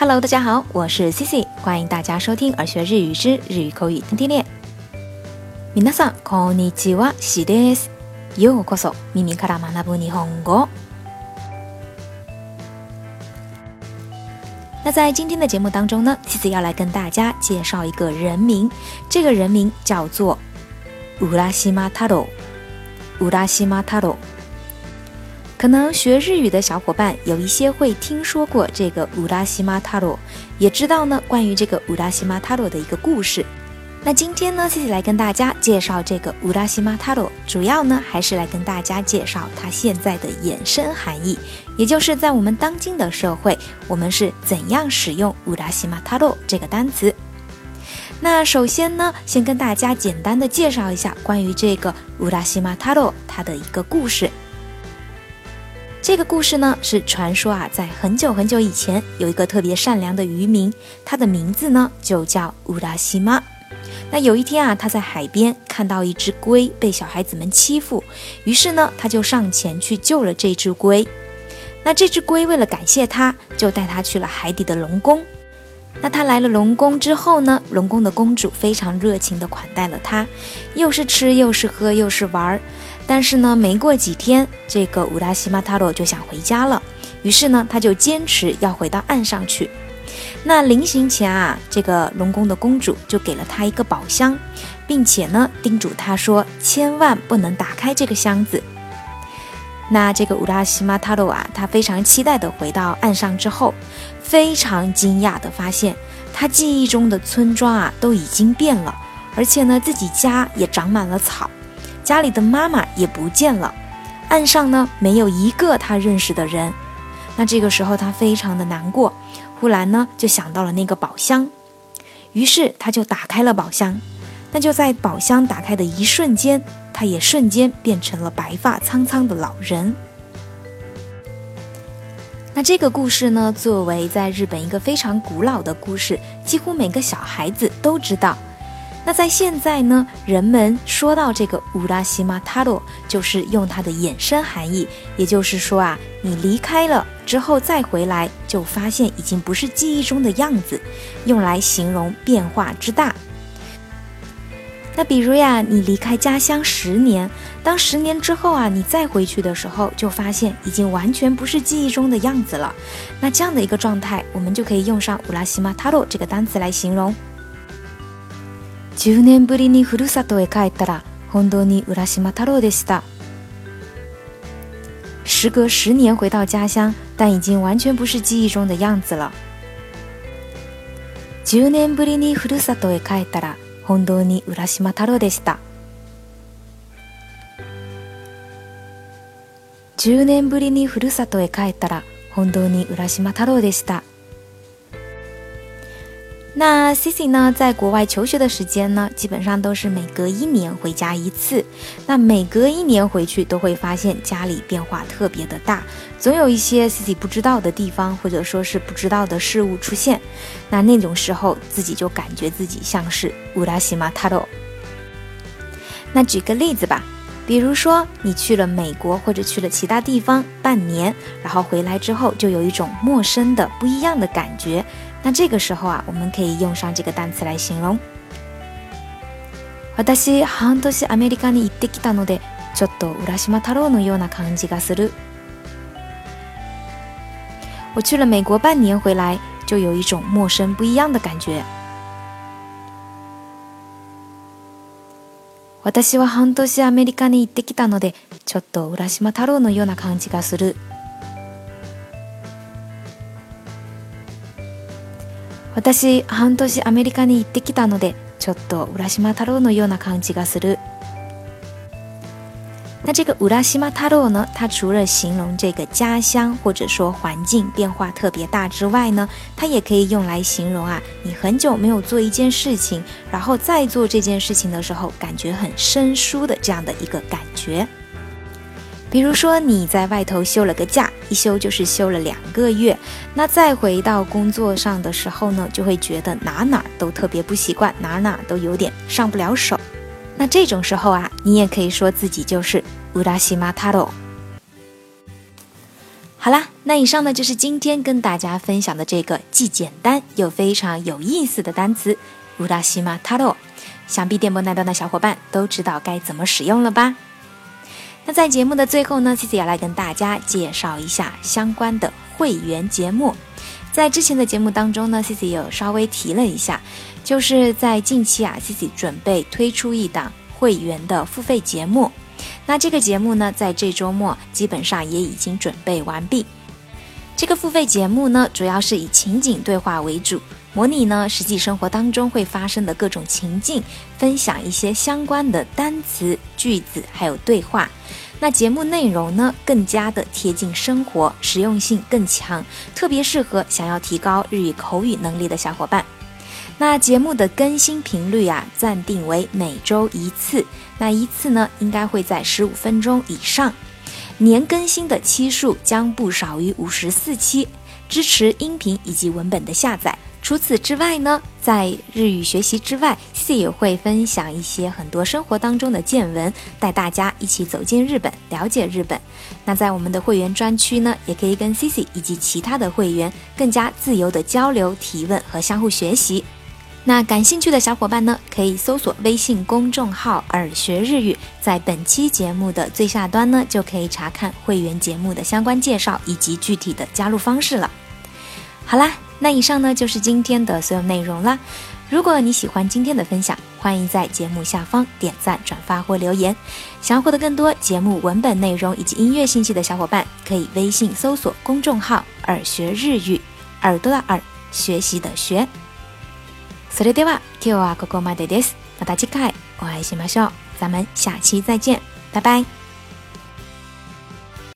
Hello，大家好，我是 Cici，欢迎大家收听而学日语之日语口语天天练。皆さんこんにちは、しです。ようこそ耳から学ぶ日本語。那在今天的节目当中呢，Cici 要来跟大家介绍一个人名，这个人名叫做乌拉西马塔罗。乌拉西马塔罗。 可能学日语的小伙伴有一些会听说过这个乌拉西马塔罗，也知道呢关于这个乌拉西马塔罗的一个故事。那今天呢，谢谢来跟大家介绍这个乌拉西马塔罗，主要呢还是来跟大家介绍它现在的衍生含义，也就是在我们当今的社会，我们是怎样使用乌拉西马塔罗这个单词。那首先呢，先跟大家简单的介绍一下关于这个乌拉西马塔罗它的一个故事。这个故事呢是传说啊，在很久很久以前，有一个特别善良的渔民，他的名字呢就叫乌拉西妈。那有一天啊，他在海边看到一只龟被小孩子们欺负，于是呢，他就上前去救了这只龟。那这只龟为了感谢他，就带他去了海底的龙宫。那他来了龙宫之后呢，龙宫的公主非常热情地款待了他，又是吃又是喝又是玩儿。但是呢，没过几天，这个乌拉西马塔罗就想回家了。于是呢，他就坚持要回到岸上去。那临行前啊，这个龙宫的公主就给了他一个宝箱，并且呢，叮嘱他说，千万不能打开这个箱子。那这个乌拉西马塔罗啊，他非常期待的回到岸上之后，非常惊讶的发现，他记忆中的村庄啊都已经变了，而且呢，自己家也长满了草。家里的妈妈也不见了，岸上呢没有一个他认识的人。那这个时候他非常的难过，忽然呢就想到了那个宝箱，于是他就打开了宝箱。那就在宝箱打开的一瞬间，他也瞬间变成了白发苍苍的老人。那这个故事呢，作为在日本一个非常古老的故事，几乎每个小孩子都知道。那在现在呢，人们说到这个乌拉西马塔罗，就是用它的衍生含义，也就是说啊，你离开了之后再回来，就发现已经不是记忆中的样子，用来形容变化之大。那比如呀，你离开家乡十年，当十年之后啊，你再回去的时候，就发现已经完全不是记忆中的样子了。那这样的一个状态，我们就可以用上乌拉西马塔罗这个单词来形容。十年ぶりにふるさとへ帰ったら、本当に浦島太郎でした。时隔十年回到家乡，但已经完全不是记忆中的样子了。十年ぶりにふるさとへ帰ったら、本当に浦島太郎でした。十年ぶりにふるさとへ帰ったら、本当に浦島太郎でした。那 Cici 呢，在国外求学的时间呢，基本上都是每隔一年回家一次。那每隔一年回去，都会发现家里变化特别的大，总有一些 Cici 不知道的地方，或者说是不知道的事物出现。那那种时候，自己就感觉自己像是乌拉西马塔罗。那举个例子吧，比如说你去了美国或者去了其他地方半年，然后回来之后，就有一种陌生的、不一样的感觉。那这个时候啊，我们可以用上这个单词来形容。私半年アメリカに行ってきたので、ちょっと浦島太郎のような感じがする。我去了美国半年回来，就有一种陌生不一样的感觉。 私は半年アメリカに行ってきたので、ちょっと浦島太郎のような感じがする。私半年アメリカに行ってきたのでちょっと浦島太郎のような感じがする。那这个乌拉西马塔罗呢？它除了形容这个家乡或者说环境变化特别大之外呢，它也可以用来形容啊，你很久没有做一件事情，然后再做这件事情的时候，感觉很生疏的这样的一个感觉。比如说你在外头休了个假，一休就是休了两个月，那再回到工作上的时候呢，就会觉得哪哪都特别不习惯，哪哪都有点上不了手。那这种时候啊，你也可以说自己就是乌拉西马塔罗。好啦，那以上呢就是今天跟大家分享的这个既简单又非常有意思的单词“乌拉西马塔罗”。想必电波那端的小伙伴都知道该怎么使用了吧？那在节目的最后呢，Cici 要来跟大家介绍一下相关的会员节目。在之前的节目当中呢，Cici 有稍微提了一下，就是在近期啊，Cici 准备推出一档会员的付费节目。那这个节目呢，在这周末基本上也已经准备完毕。这个付费节目呢，主要是以情景对话为主，模拟呢实际生活当中会发生的各种情境，分享一些相关的单词、句子还有对话。那节目内容呢，更加的贴近生活，实用性更强，特别适合想要提高日语口语能力的小伙伴。那节目的更新频率啊，暂定为每周一次。那一次呢，应该会在十五分钟以上。年更新的期数将不少于五十四期，支持音频以及文本的下载。除此之外呢，在日语学习之外，C 也会分享一些很多生活当中的见闻，带大家一起走进日本，了解日本。那在我们的会员专区呢，也可以跟 C C 以及其他的会员更加自由的交流、提问和相互学习。那感兴趣的小伙伴呢，可以搜索微信公众号“耳学日语”，在本期节目的最下端呢，就可以查看会员节目的相关介绍以及具体的加入方式了。好啦，那以上呢就是今天的所有内容啦。如果你喜欢今天的分享，欢迎在节目下方点赞、转发或留言。想要获得更多节目文本内容以及音乐信息的小伙伴，可以微信搜索公众号“耳学日语”，耳朵的耳，学习的学。それでは今日はここまでです。また次回お会いしましょう。咱们下期再见，拜拜。